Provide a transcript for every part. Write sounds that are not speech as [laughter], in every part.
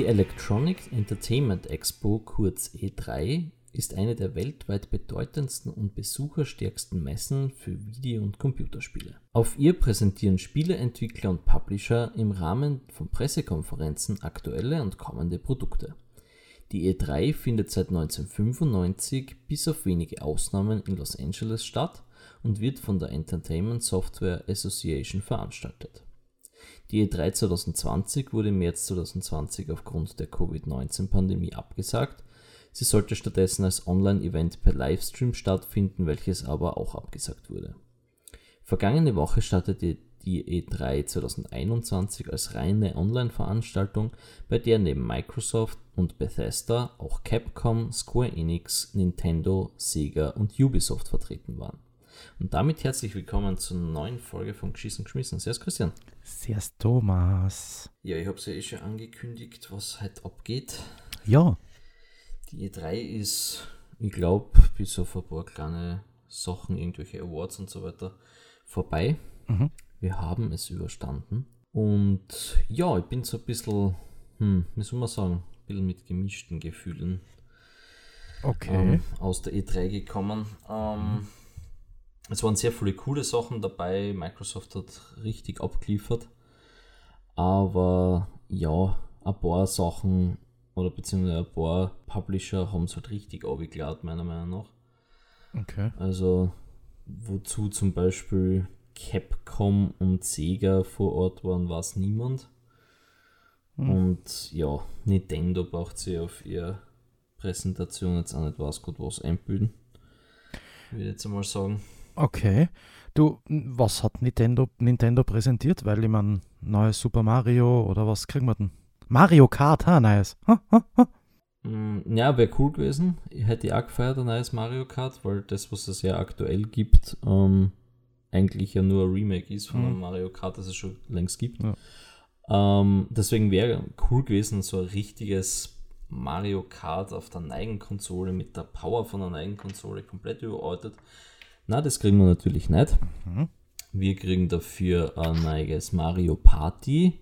Die Electronic Entertainment Expo, kurz E3, ist eine der weltweit bedeutendsten und besucherstärksten Messen für Video- und Computerspiele. Auf ihr präsentieren Spieleentwickler und Publisher im Rahmen von Pressekonferenzen aktuelle und kommende Produkte. Die E3 findet seit 1995 bis auf wenige Ausnahmen in Los Angeles statt und wird von der Entertainment Software Association veranstaltet. Die E3 2020 wurde im März 2020 aufgrund der Covid-19-Pandemie abgesagt Sie sollte stattdessen als Online-Event per Livestream stattfinden, welches aber auch abgesagt wurde. Vergangene Woche startete die E3 2021 als reine Online-Veranstaltung, bei der neben Microsoft und Bethesda auch Capcom, Square Enix, Nintendo, Sega und Ubisoft vertreten waren. Und damit herzlich willkommen zur neuen Folge von Geschissen geschmissen. Servus Christian. Servus Thomas. Ja, ich habe es ja eh schon angekündigt, was heute abgeht. Ja. Die E3 ist, ich glaube, bis auf ein paar kleine Sachen, irgendwelche Awards und so weiter, vorbei. Mhm. Wir haben es überstanden. Und ja, ich bin so ein bisschen, hm, wie soll man sagen, ein bisschen mit gemischten Gefühlen okay. ähm, aus der E3 gekommen. Ähm, mhm. Es waren sehr viele coole Sachen dabei. Microsoft hat richtig abgeliefert. Aber ja, ein paar Sachen oder beziehungsweise ein paar Publisher haben es halt richtig abgeklärt, meiner Meinung nach. Okay. Also, wozu zum Beispiel Capcom und Sega vor Ort waren, weiß niemand. Hm. Und ja, Nintendo braucht sie auf ihre Präsentation jetzt auch nicht was gut was einbilden. Würde ich jetzt einmal sagen. Okay. Du, was hat Nintendo, Nintendo präsentiert? Weil ich meine, neues Super Mario oder was kriegen wir denn? Mario Kart, ha, nice. Ha, ha, ha. Mm, ja, wäre cool gewesen. Ich hätte auch gefeiert, ein neues Mario Kart, weil das, was es ja aktuell gibt, ähm, eigentlich ja nur ein Remake ist von mhm. einem Mario Kart, das es schon längst gibt. Ja. Ähm, deswegen wäre cool gewesen, so ein richtiges Mario Kart auf der neuen Konsole mit der Power von der neuen Konsole komplett überarbeitet. Na, das kriegen wir natürlich nicht. Mhm. Wir kriegen dafür ein neues Mario Party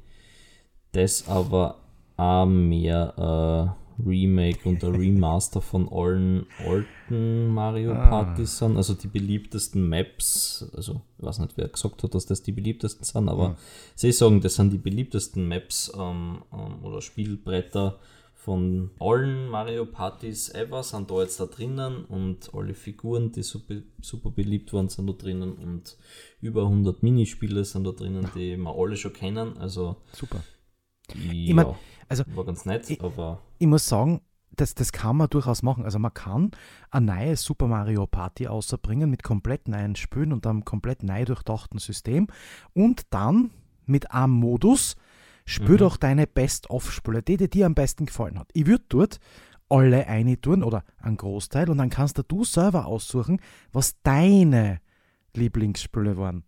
das aber auch mehr äh, Remake und ein Remaster von allen alten Mario ah. Partys sind. Also die beliebtesten Maps, also ich weiß nicht, wer gesagt hat, dass das die beliebtesten sind, aber ja. sie sagen, das sind die beliebtesten Maps ähm, ähm, oder Spielbretter von allen Mario Partys ever sind da jetzt da drinnen und alle Figuren, die super, super beliebt waren, sind da drinnen und über 100 Minispiele sind da drinnen, die wir alle schon kennen. Also super. Ja, ich mein, also, war ganz nett, ich, aber. Ich muss sagen, das, das kann man durchaus machen. Also man kann eine neue Super Mario Party außerbringen mit komplett neuen Spielen und einem komplett neu durchdachten System und dann mit einem Modus spür mhm. doch deine Best-of-Spiele, die, die dir am besten gefallen hat. Ich würde dort alle eine tun oder einen Großteil und dann kannst du selber aussuchen, was deine Lieblingsspiele waren.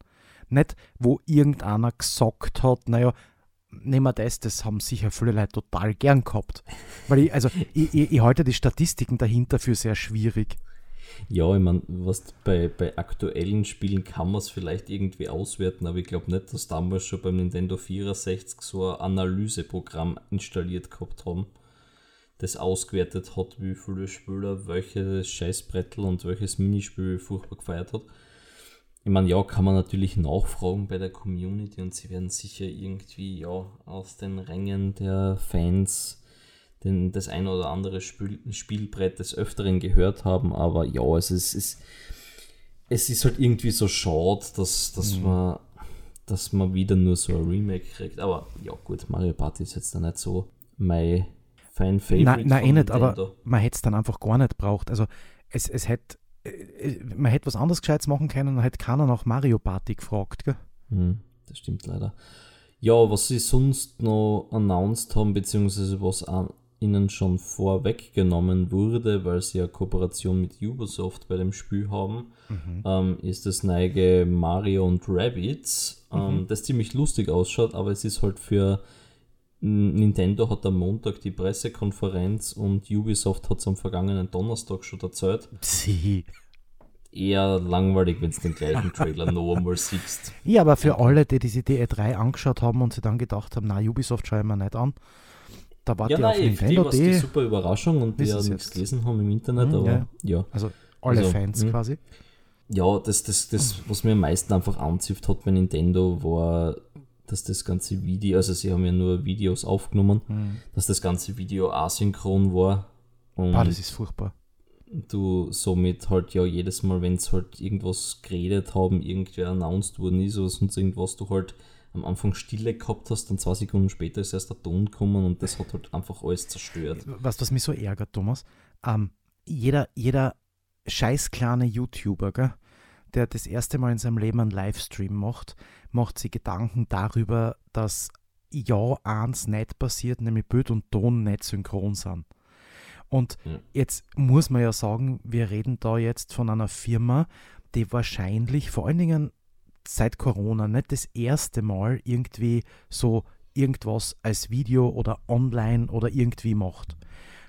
Nicht, wo irgendeiner gesagt hat, naja, nehmen wir das, das haben sicher viele Leute total gern gehabt. Weil ich, also [laughs] ich, ich, ich halte die Statistiken dahinter für sehr schwierig. Ja, ich meine, was bei, bei aktuellen Spielen kann man es vielleicht irgendwie auswerten, aber ich glaube nicht, dass damals schon beim Nintendo 64 so ein Analyseprogramm installiert gehabt haben, das ausgewertet hat, wie viele Spieler welches Scheißbrettel und welches Minispiel furchtbar gefeiert hat. Ich meine, ja, kann man natürlich nachfragen bei der Community und sie werden sicher irgendwie ja aus den Rängen der Fans den, das ein oder andere Spiel, Spielbrett des Öfteren gehört haben, aber ja, es ist, es, es ist halt irgendwie so schade, dass, dass, mhm. man, dass man wieder nur so ein Remake kriegt. Aber ja, gut, Mario Party ist jetzt da nicht so mein Fan-Favorite. Nein, nein eh nicht, aber man hätte es dann einfach gar nicht braucht. Also es, es hätte äh, man hätte was anderes Gescheites machen können, dann hätte keiner nach Mario Party gefragt. Gell? Hm, das stimmt leider. Ja, was sie sonst noch announced haben, beziehungsweise was ihnen schon vorweggenommen wurde, weil sie ja Kooperation mit Ubisoft bei dem Spiel haben, mhm. ähm, ist das neue Mario und Rabbids, ähm, mhm. das ziemlich lustig ausschaut, aber es ist halt für Nintendo hat am Montag die Pressekonferenz und Ubisoft hat es am vergangenen Donnerstag schon erzählt. Sie. Eher langweilig, wenn du den gleichen [laughs] Trailer noch einmal siehst. Ja, aber für alle, die diese DE3 angeschaut haben und sich dann gedacht haben, na, Ubisoft schaue ich mir nicht an. Da war Ja, die auf nein, die Nintendo die die, super Überraschung und die ja es nichts gelesen haben im Internet, Mhm, aber ja. ja. also alle Also, Fans hm. quasi. Ja, das, das, das, was mir am meisten einfach anzipft hat bei Nintendo, war, dass das ganze Video, also sie haben ja nur Videos aufgenommen, dass das ganze Video asynchron war. Und Boah, das ist furchtbar. du somit halt ja jedes Mal, wenn es halt irgendwas geredet haben, irgendwer announced worden ist oder sonst irgendwas, du halt am Anfang Stille gehabt hast, dann zwei Sekunden später ist erst der Ton gekommen und das hat halt einfach alles zerstört. Was, was mich so ärgert, Thomas, ähm, jeder, jeder scheiß kleine YouTuber, gell, der das erste Mal in seinem Leben einen Livestream macht, macht sich Gedanken darüber, dass ja eins nicht passiert, nämlich Bild und Ton nicht synchron sind. Und Ja. jetzt muss man ja sagen, wir reden da jetzt von einer Firma, die wahrscheinlich vor allen Dingen seit Corona nicht das erste Mal irgendwie so irgendwas als Video oder online oder irgendwie macht.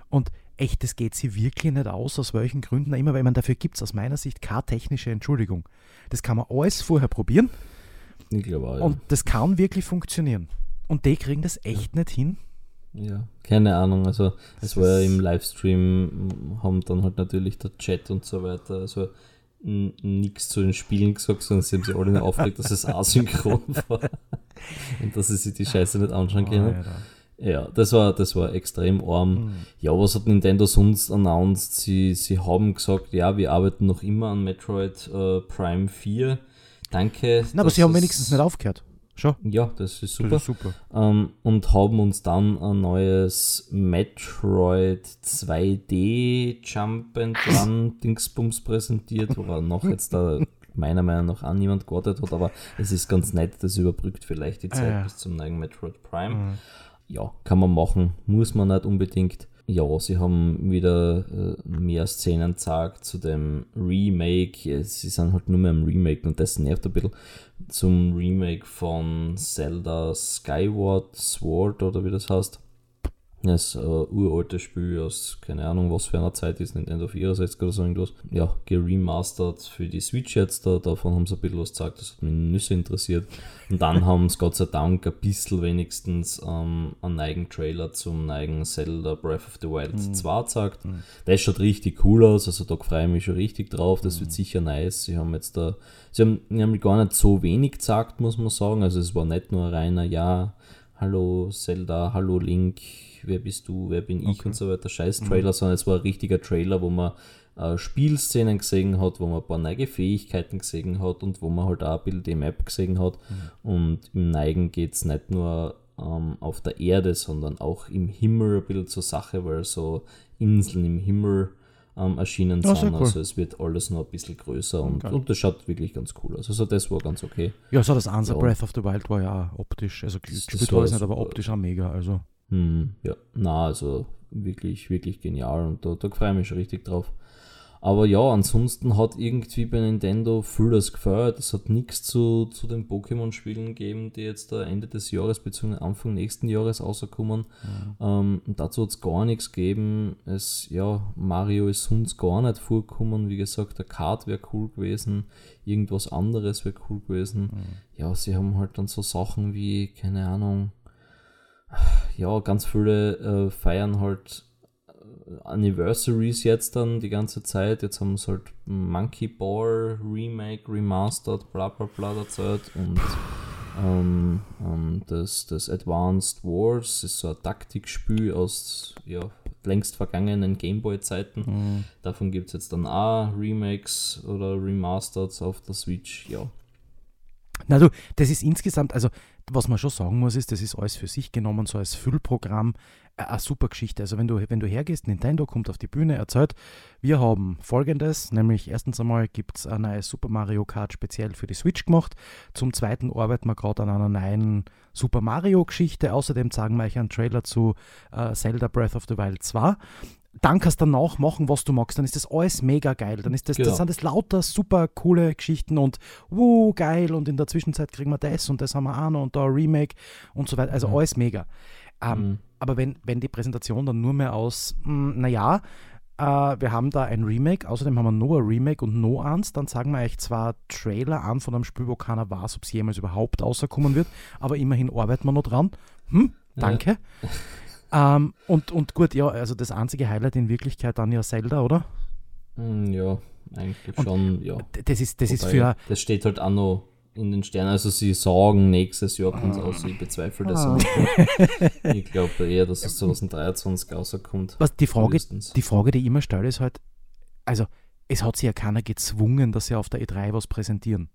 Und echt, das geht sie wirklich nicht aus, aus welchen Gründen immer, weil man dafür gibt es aus meiner Sicht keine technische Entschuldigung. Das kann man alles vorher probieren Ich glaube auch, ja. und das kann wirklich funktionieren. Und die kriegen das echt nicht hin. Ja, keine Ahnung. Also es war ja im Livestream, haben dann halt natürlich der Chat und so weiter, also nichts zu den Spielen gesagt, sondern sie haben sich alle nur aufgeregt, dass es asynchron [laughs] war und dass sie sich die Scheiße nicht anschauen können. Alter. Ja, das war, das war extrem arm. Hm. Ja, was hat Nintendo sonst announced? Sie, sie haben gesagt, ja, wir arbeiten noch immer an Metroid äh, Prime 4. Danke. Na, aber sie haben wenigstens nicht aufgehört. Schon. Ja, das ist super Das ist super. ähm, und haben uns dann ein neues Metroid 2D Jump and Run Dingsbums präsentiert, woran noch jetzt da meiner Meinung nach auch niemand gewartet hat, aber es ist ganz nett, das überbrückt vielleicht die Zeit ja. bis zum neuen Metroid Prime. Ja, kann man machen, muss man nicht unbedingt. Ja, sie haben wieder äh, mehr Szenen gezeigt zu dem Remake. Sie sind halt nur mehr im Remake und das nervt ein bisschen. Zum Remake von Zelda Skyward Sword oder wie das heißt. Das ein uraltes Spiel aus, keine Ahnung, was für einer Zeit ist, Nintendo 64 oder so irgendwas. Ja, geremastert für die Switch jetzt, da, davon haben sie ein bisschen was gesagt, das hat mich Nüsse interessiert. Und dann [laughs] haben sie Gott sei Dank ein bisschen wenigstens ähm, einen eigenen Trailer zum neuen Zelda Breath of the Wild 2 gezeigt. Das schaut richtig cool aus, also da freue ich mich schon richtig drauf, das wird sicher nice. Sie haben jetzt da, sie haben nämlich gar nicht so wenig gesagt, muss man sagen, also es war nicht nur ein reiner, ja, hallo Zelda, hallo Link, wer bist du, wer bin ich und so weiter, scheiß Trailer, sondern es war ein richtiger Trailer, wo man äh, Spielszenen gesehen hat, wo man ein paar neue Fähigkeiten gesehen hat und wo man halt auch ein bisschen die Map gesehen hat. Und im Neigen geht es nicht nur ähm, auf der Erde, sondern auch im Himmel ein bisschen zur Sache, weil so Inseln im Himmel ähm, erschienen sehr sind. cool. Also es wird alles noch ein bisschen größer und, und das schaut wirklich ganz cool aus. Also das war ganz okay. Ja, so das Answer Ja. Breath of the Wild war ja optisch, also Das- das ich nicht, aber optisch auch mega. Also Hm, ja, na, also wirklich, wirklich genial und da, da freue ich mich schon richtig drauf. Aber ja, ansonsten hat irgendwie bei Nintendo vieles gefeiert. Es hat nichts zu, zu den Pokémon-Spielen gegeben, die jetzt da Ende des Jahres bzw. Anfang nächsten Jahres rauskommen. Ähm, und dazu hat es gar nichts gegeben. Es, ja, Mario ist sonst gar nicht vorgekommen. Wie gesagt, der Kart wäre cool gewesen. Irgendwas anderes wäre cool gewesen. Ja, sie haben halt dann so Sachen wie, keine Ahnung, ja, ganz viele äh, feiern halt äh, Anniversaries jetzt dann die ganze Zeit. Jetzt haben sie halt Monkey Ball Remake, Remastered, bla bla bla erzählt und ähm, ähm, das, das Advanced Wars ist so ein Taktikspiel aus ja, längst vergangenen Gameboy-Zeiten. Davon gibt es jetzt dann auch Remakes oder Remasters auf der Switch. Ja, Na du, das ist insgesamt, also was man schon sagen muss, ist, das ist alles für sich genommen, so als Füllprogramm, äh, eine super Geschichte. Also wenn du, wenn du hergehst, Nintendo kommt auf die Bühne, erzählt, wir haben folgendes, nämlich erstens einmal gibt es ein neues Super Mario Kart speziell für die Switch gemacht, zum zweiten arbeiten wir gerade an einer neuen Super Mario Geschichte, außerdem zeigen wir euch einen Trailer zu äh, Zelda Breath of the Wild 2 dann kannst du danach machen, was du magst. Dann ist das alles mega geil. Dann ist das, Genau. das sind das lauter super coole Geschichten und wuh, geil. Und in der Zwischenzeit kriegen wir das und das haben wir auch noch und da ein Remake und so weiter. Also alles mega. Ähm, Mhm. Aber wenn, wenn die Präsentation dann nur mehr aus, mh, naja, äh, wir haben da ein Remake, außerdem haben wir noch ein Remake und noch eins, dann sagen wir euch zwar Trailer an von einem Spiel, wo keiner weiß, ob es jemals überhaupt rauskommen wird, aber immerhin arbeiten wir noch dran. Hm, danke. [laughs] Ähm, und, und gut, ja, also das einzige Highlight in Wirklichkeit dann ja Zelda, oder? Hm, ja, eigentlich und schon, ja. Das ist, das Wobei, ist für. Das steht halt auch noch in den Sternen. Also sie sagen nächstes Jahr kommt es aus. Ich bezweifle das ah. [laughs] Ich glaube eher, dass es 2023 rauskommt. Was die Frage, die Frage, die ich immer stelle, ist halt, also es hat sich ja keiner gezwungen, dass sie auf der E3 was präsentieren.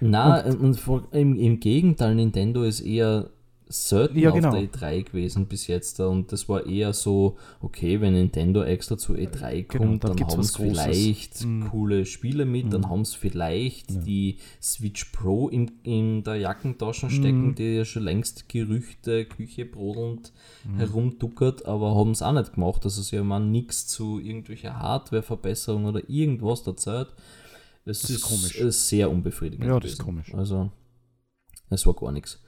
Na, und, und im, im Gegenteil, Nintendo ist eher selten ja, genau. auf der E3 gewesen bis jetzt. Und das war eher so, okay, wenn Nintendo extra zu E3 genau, kommt, genau, dann, dann haben sie vielleicht mhm. coole Spiele mit, mhm. dann haben sie vielleicht ja. die Switch Pro in, in der Jackentasche stecken, mhm. die ja schon längst Gerüchte, Küche brodelnd mhm. herumduckert, aber haben es auch nicht gemacht. Also sie haben nichts zu irgendwelcher Hardwareverbesserung oder irgendwas erzählt. Es das ist, ist komisch. sehr unbefriedigend. Ja, das gewesen. ist komisch. Also, es war gar nichts.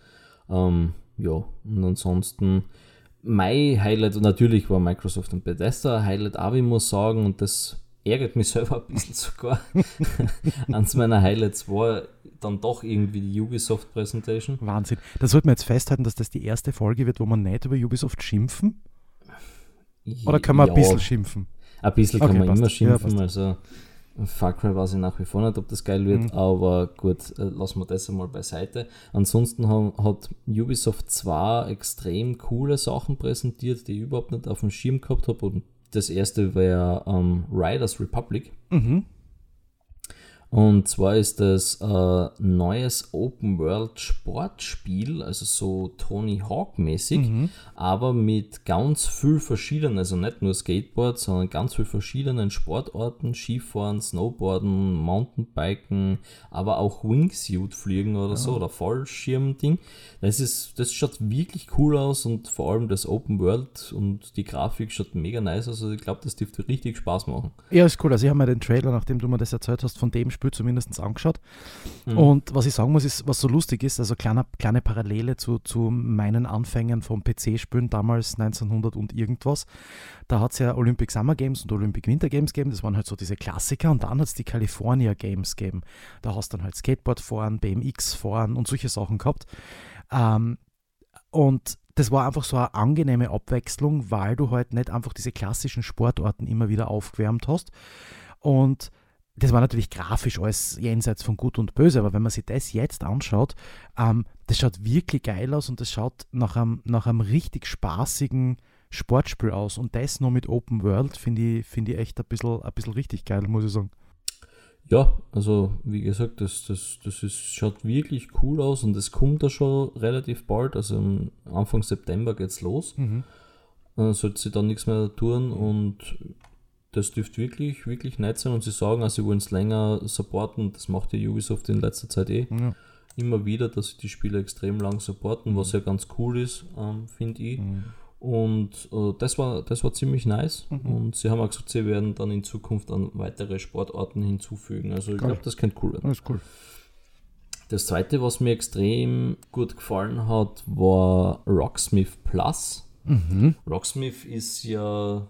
Ähm, ja, und ansonsten mein Highlight, natürlich war Microsoft und Bethesda Highlight auch, ich muss sagen, und das ärgert mich [laughs] selber ein bisschen sogar. [laughs] Eins meiner Highlights war dann doch irgendwie die Ubisoft Präsentation. Wahnsinn. Da sollte man jetzt festhalten, dass das die erste Folge wird, wo man nicht über Ubisoft schimpfen? Oder kann man ja, ein bisschen schimpfen? Ein bisschen okay, kann man passt. immer schimpfen. Ja, also Far Cry weiß ich nach wie vor nicht, ob das geil wird, mhm. aber gut, äh, lassen wir das einmal beiseite. Ansonsten haben, hat Ubisoft zwar extrem coole Sachen präsentiert, die ich überhaupt nicht auf dem Schirm gehabt habe. Und das erste war ähm, Riders Republic. Mhm. Und zwar ist das ein neues Open World Sportspiel, also so Tony Hawk mäßig, mhm. aber mit ganz viel verschiedenen, also nicht nur Skateboard, sondern ganz viel verschiedenen Sportarten, Skifahren, Snowboarden, Mountainbiken, aber auch Wingsuit fliegen oder ja. so oder Fallschirm-Ding. Das ist, das schaut wirklich cool aus und vor allem das Open World und die Grafik schaut mega nice aus. Also ich glaube, das dürfte richtig Spaß machen. Ja, ist cool. Also ich habe mir den Trailer, nachdem du mir das erzählt hast, von dem Spiel Spiel zumindest angeschaut. Mhm. Und was ich sagen muss, ist, was so lustig ist, also kleine, kleine Parallele zu, zu meinen Anfängen vom PC-Spielen damals 1900 und irgendwas. Da hat es ja Olympic Summer Games und Olympic Winter Games gegeben, das waren halt so diese Klassiker und dann hat es die California Games gegeben. Da hast du dann halt Skateboard fahren, BMX fahren und solche Sachen gehabt. Ähm, und das war einfach so eine angenehme Abwechslung, weil du halt nicht einfach diese klassischen Sportarten immer wieder aufgewärmt hast. Und das war natürlich grafisch alles jenseits von Gut und Böse, aber wenn man sich das jetzt anschaut, ähm, das schaut wirklich geil aus und das schaut nach einem, nach einem richtig spaßigen Sportspiel aus. Und das nur mit Open World finde ich, find ich echt ein bisschen, ein bisschen richtig geil, muss ich sagen. Ja, also wie gesagt, das, das, das ist, schaut wirklich cool aus und es kommt da schon relativ bald. Also Anfang September geht es los. Mhm. Äh, sollte sie dann nichts mehr tun und das dürfte wirklich, wirklich nett sein und sie sagen auch, sie wollen es länger supporten. Das macht die Ubisoft in letzter Zeit eh ja. immer wieder, dass sie die Spiele extrem lang supporten, mhm. was ja ganz cool ist, ähm, finde ich. Mhm. Und äh, das, war, das war ziemlich nice. Mhm. Und sie haben auch gesagt, sie werden dann in Zukunft dann weitere Sportarten hinzufügen. Also ich glaube, das könnte cool werden. Das ist cool. Das zweite, was mir extrem gut gefallen hat, war Rocksmith Plus. Mhm. Rocksmith ist ja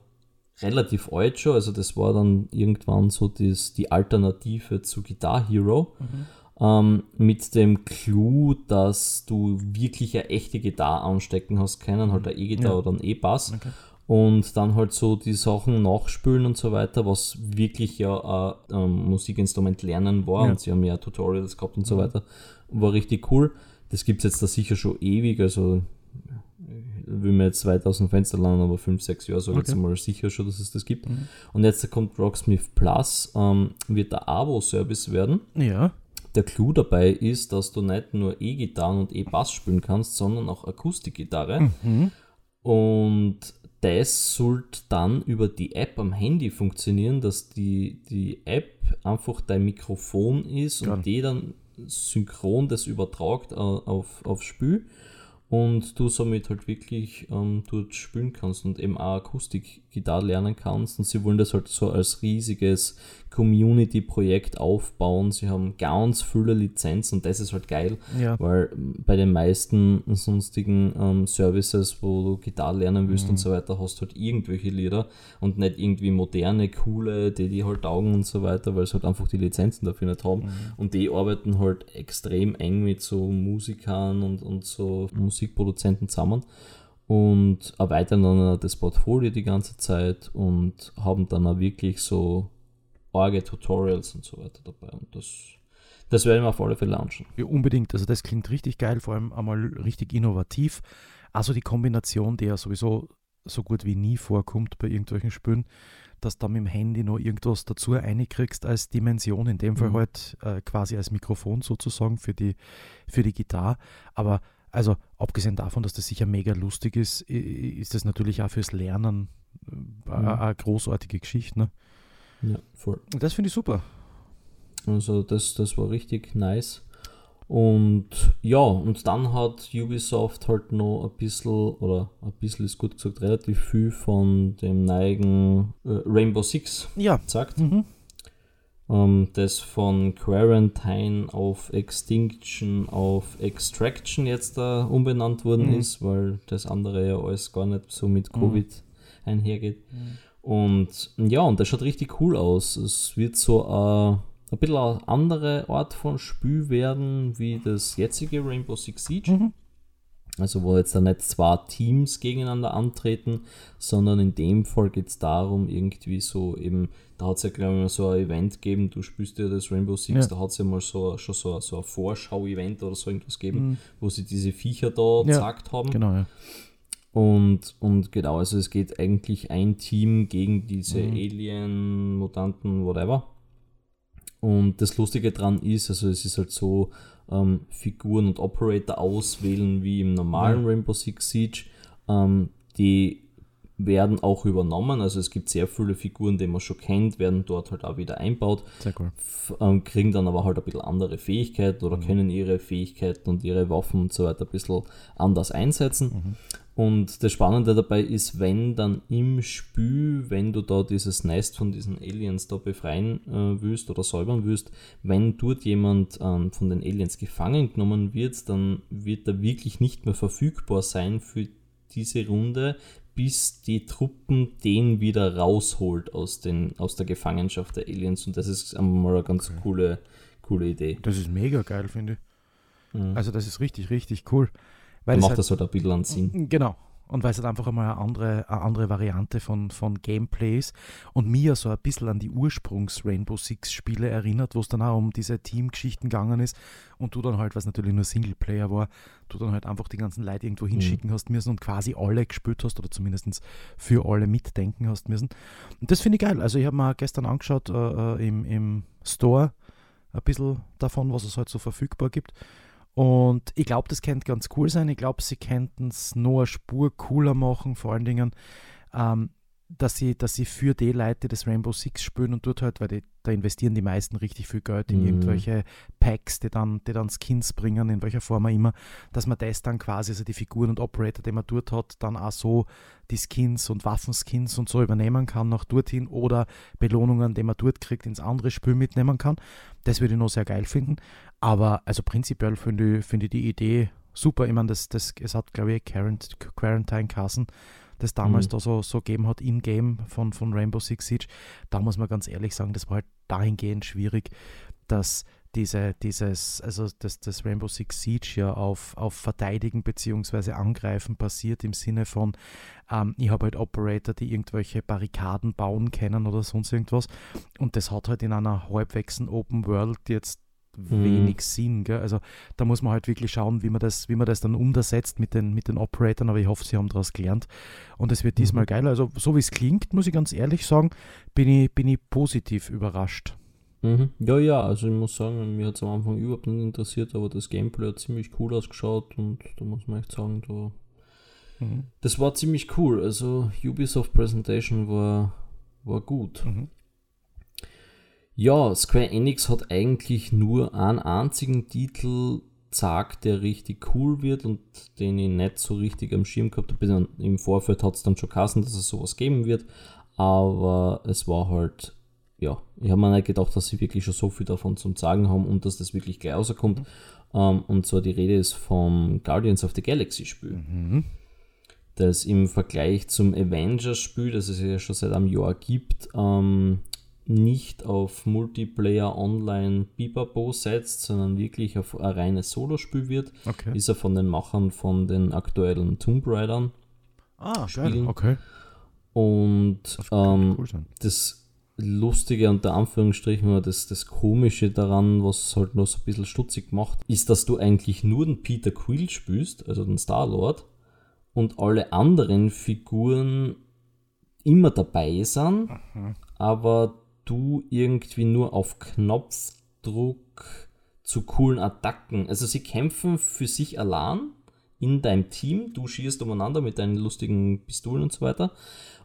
relativ alt schon, also das war dann irgendwann so das, die Alternative zu Guitar Hero. Mhm. Ähm, mit dem Clou, dass du wirklich eine echte Gitarre anstecken hast können, halt eine E-Gitarre ja. oder ein E-Bass. Okay. Und dann halt so die Sachen nachspülen und so weiter, was wirklich ja ein ähm, Musikinstrument lernen war. Ja. Und sie haben ja Tutorials gehabt und so weiter. War richtig cool. Das gibt es jetzt da sicher schon ewig, also will mir jetzt 2000 Fenster landen, aber 5, 6 Jahre sage ich okay. jetzt mal sicher schon, dass es das gibt. Mhm. Und jetzt kommt Rocksmith Plus, ähm, wird der Abo-Service werden. Ja. Der Clou dabei ist, dass du nicht nur E-Gitarren und E-Bass spielen kannst, sondern auch Akustikgitarre. Mhm. Und das sollte dann über die App am Handy funktionieren, dass die, die App einfach dein Mikrofon ist und ja. die dann synchron das übertragt äh, auf, aufs Spiel und du somit halt wirklich ähm, dort spielen kannst und eben auch Akustikgitarre lernen kannst. Und sie wollen das halt so als riesiges Community-Projekt aufbauen. Sie haben ganz viele Lizenzen und das ist halt geil, ja. weil bei den meisten sonstigen ähm, Services, wo du Gitarre lernen willst mhm. und so weiter, hast du halt irgendwelche Lieder und nicht irgendwie moderne, coole, die die halt taugen und so weiter, weil sie halt einfach die Lizenzen dafür nicht haben. Mhm. Und die arbeiten halt extrem eng mit so Musikern und, und so Musikproduzenten zusammen. und erweitern dann das Portfolio die ganze Zeit und haben dann auch wirklich so arge Tutorials und so weiter dabei. Und das, das werden wir auf alle Fälle launchen. Ja, unbedingt. Also das klingt richtig geil, vor allem einmal richtig innovativ. Also die Kombination, die ja sowieso so gut wie nie vorkommt bei irgendwelchen Spielen, dass du mit dem Handy noch irgendwas dazu reinkriegst als Dimension, in dem Fall mhm. halt äh, quasi als Mikrofon sozusagen für die, für die Gitarre. Aber also abgesehen davon, dass das sicher mega lustig ist, ist das natürlich auch fürs Lernen äh, mhm. eine großartige Geschichte. Ne? Ja, voll. Und das finde ich super. Also das, das war richtig nice. Und ja, und dann hat Ubisoft halt noch ein bisschen, oder ein bisschen ist gut gesagt, relativ viel von dem neigen äh, Rainbow Six ja. gesagt. Mhm. Ähm, das von Quarantine auf Extinction auf Extraction jetzt da umbenannt worden mhm. ist, weil das andere ja alles gar nicht so mit mhm. Covid mhm. einhergeht. Und ja, und das schaut richtig cool aus. Es wird so ein, ein bisschen eine andere Art von Spiel werden wie das jetzige Rainbow Six Siege. Also wo jetzt da nicht zwei Teams gegeneinander antreten, sondern in dem Fall geht es darum, irgendwie so eben, da hat es ja glaube ich mal so ein Event gegeben, du spielst ja das Rainbow Six, ja. da hat es ja mal so, schon so, so ein Vorschau-Event oder so irgendwas gegeben, mhm. wo sie diese Viecher da ja. zackt haben. Genau, ja. Und, und genau, also es geht eigentlich ein Team gegen diese mhm. Alien, Mutanten, whatever. Und das Lustige dran ist, also es ist halt so, ähm, Figuren und Operator auswählen wie im normalen ja. Rainbow Six Siege. Ähm, die werden auch übernommen. Also es gibt sehr viele Figuren, die man schon kennt, werden dort halt auch wieder einbaut. Cool. Ähm, kriegen dann aber halt ein bisschen andere Fähigkeiten oder mhm. können ihre Fähigkeiten und ihre Waffen und so weiter ein bisschen anders einsetzen. Mhm. Und das Spannende dabei ist, wenn dann im Spiel, wenn du da dieses Nest von diesen Aliens da befreien äh, willst oder säubern willst, wenn dort jemand ähm, von den Aliens gefangen genommen wird, dann wird er wirklich nicht mehr verfügbar sein für diese Runde, bis die Truppen den wieder rausholt aus, den, aus der Gefangenschaft der Aliens. Und das ist einmal eine ganz okay. coole, coole Idee. Das ist mega geil, finde ich. Mhm. Also das ist richtig, richtig cool. Weil macht halt, das halt ein bisschen an Sinn. Genau. Und weil es halt einfach einmal eine andere, eine andere Variante von, von Gameplay ist und mir so ein bisschen an die Ursprungs-Rainbow Six-Spiele erinnert, wo es dann auch um diese Teamgeschichten gegangen ist und du dann halt, was natürlich nur Singleplayer war, du dann halt einfach die ganzen Leute irgendwo hinschicken mhm. hast müssen und quasi alle gespielt hast oder zumindest für alle mitdenken hast müssen. Und das finde ich geil. Also ich habe mir gestern angeschaut äh, äh, im, im Store ein bisschen davon, was es halt so verfügbar gibt. Und ich glaube, das könnte ganz cool sein. Ich glaube, sie könnten es noch eine Spur cooler machen, vor allen Dingen, ähm, dass sie, dass sie für die Leute, die das Rainbow Six spielen und dort halt, weil die, da investieren die meisten richtig viel Geld in mhm. irgendwelche Packs, die dann, die dann Skins bringen, in welcher Form auch immer, dass man das dann quasi, also die Figuren und Operator, die man dort hat, dann auch so die Skins und Waffenskins und so übernehmen kann nach dorthin oder Belohnungen, die man dort kriegt, ins andere Spiel mitnehmen kann. Das würde ich noch sehr geil finden. Aber also prinzipiell finde ich, find ich die Idee super. Ich meine, das, das, es hat, glaube ich, Quarantine Kassen das damals mhm. da so, so gegeben hat, in-game von, von Rainbow Six Siege, da muss man ganz ehrlich sagen, das war halt dahingehend schwierig, dass diese, dieses, also das, das Rainbow Six Siege ja auf, auf Verteidigen bzw. Angreifen basiert im Sinne von, ähm, ich habe halt Operator, die irgendwelche Barrikaden bauen können oder sonst irgendwas. Und das hat halt in einer halbwechselnden Open World jetzt mhm. wenig Sinn. Gell? Also da muss man halt wirklich schauen, wie man das, wie man das dann umsetzt mit den, mit den Operatoren, aber ich hoffe, sie haben daraus gelernt. Und es wird diesmal mhm. geil. Also so wie es klingt, muss ich ganz ehrlich sagen, bin ich, bin ich positiv überrascht. Mhm. Ja, ja, also ich muss sagen, mir hat es am Anfang überhaupt nicht interessiert, aber das Gameplay hat ziemlich cool ausgeschaut und da muss man echt sagen, da, mhm. das war ziemlich cool. Also Ubisoft Presentation war, war gut. Ja, Square Enix hat eigentlich nur einen einzigen Titel gesagt, der richtig cool wird und den ich nicht so richtig am Schirm gehabt habe. Im Vorfeld hat es dann schon kassen, dass es sowas geben wird, aber es war halt, ja, ich habe mir nicht gedacht, dass sie wirklich schon so viel davon zum Sagen haben und dass das wirklich gleich rauskommt. Mhm. Um, und zwar die Rede ist vom Guardians of the Galaxy Spiel. Mhm. Das im Vergleich zum Avengers Spiel, das es ja schon seit einem Jahr gibt, ähm, nicht auf Multiplayer Online Bibabo setzt, sondern wirklich auf ein reines Solospiel wird, okay. ist er von den Machern von den aktuellen Tomb Raidern. Ah, spielen. geil. Okay. Und Das ähm, cool das Lustige unter Anführungsstrichen oder das, das Komische daran, was halt noch so ein bisschen stutzig macht, ist, dass du eigentlich nur den Peter Quill spielst, also den Star-Lord, und alle anderen Figuren immer dabei sind, aber du irgendwie nur auf Knopfdruck zu coolen Attacken, also sie kämpfen für sich allein in deinem Team, du schießt umeinander mit deinen lustigen Pistolen und so weiter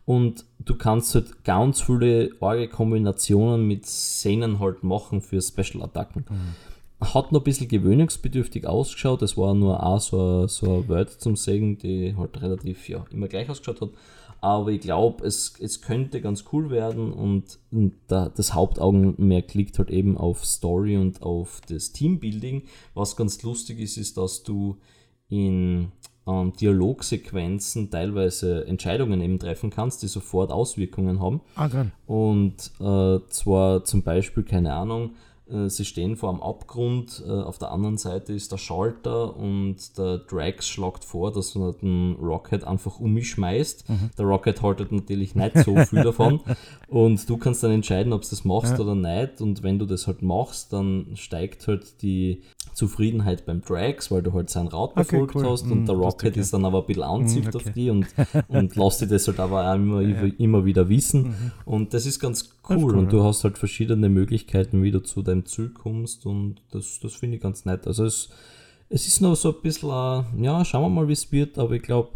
und du kannst halt ganz viele arge Kombinationen mit Szenen halt machen für Special-Attacken. Hat noch ein bisschen gewöhnungsbedürftig ausgeschaut. Es war nur auch so eine, so Welt zum Segen, die halt relativ ja, immer gleich ausgeschaut hat. Aber ich glaube, es, es könnte ganz cool werden und da, das Hauptaugenmerk liegt halt eben auf Story und auf das Teambuilding. Was ganz lustig ist, ist, dass du in ähm, Dialogsequenzen teilweise Entscheidungen eben treffen kannst, die sofort Auswirkungen haben. Ah. Und äh, zwar zum Beispiel, keine Ahnung, sie stehen vor einem Abgrund, äh, auf der anderen Seite ist der Schalter und der Drax schlagt vor, dass man den Rocket einfach um mich schmeißt. Der Rocket haltet natürlich nicht so viel davon [laughs] und du kannst dann entscheiden, ob du das machst Ja. oder nicht und wenn du das halt machst, dann steigt halt die Zufriedenheit beim Drax, weil du halt sein Raut Okay, befolgt cool. hast Mm, und der das Rocket ja. ist dann aber ein bisschen anzieht Mm, okay. auf die und, und [laughs] lässt dir das halt aber auch immer, immer wieder wissen. Und das ist ganz cool. Mhm. cool, und du ja. hast halt verschiedene Möglichkeiten, wie du zu deinem Ziel kommst und das, das finde ich ganz nett. Also es, es ist noch so ein bisschen, äh, ja, schauen wir mal, wie es wird, aber ich glaube,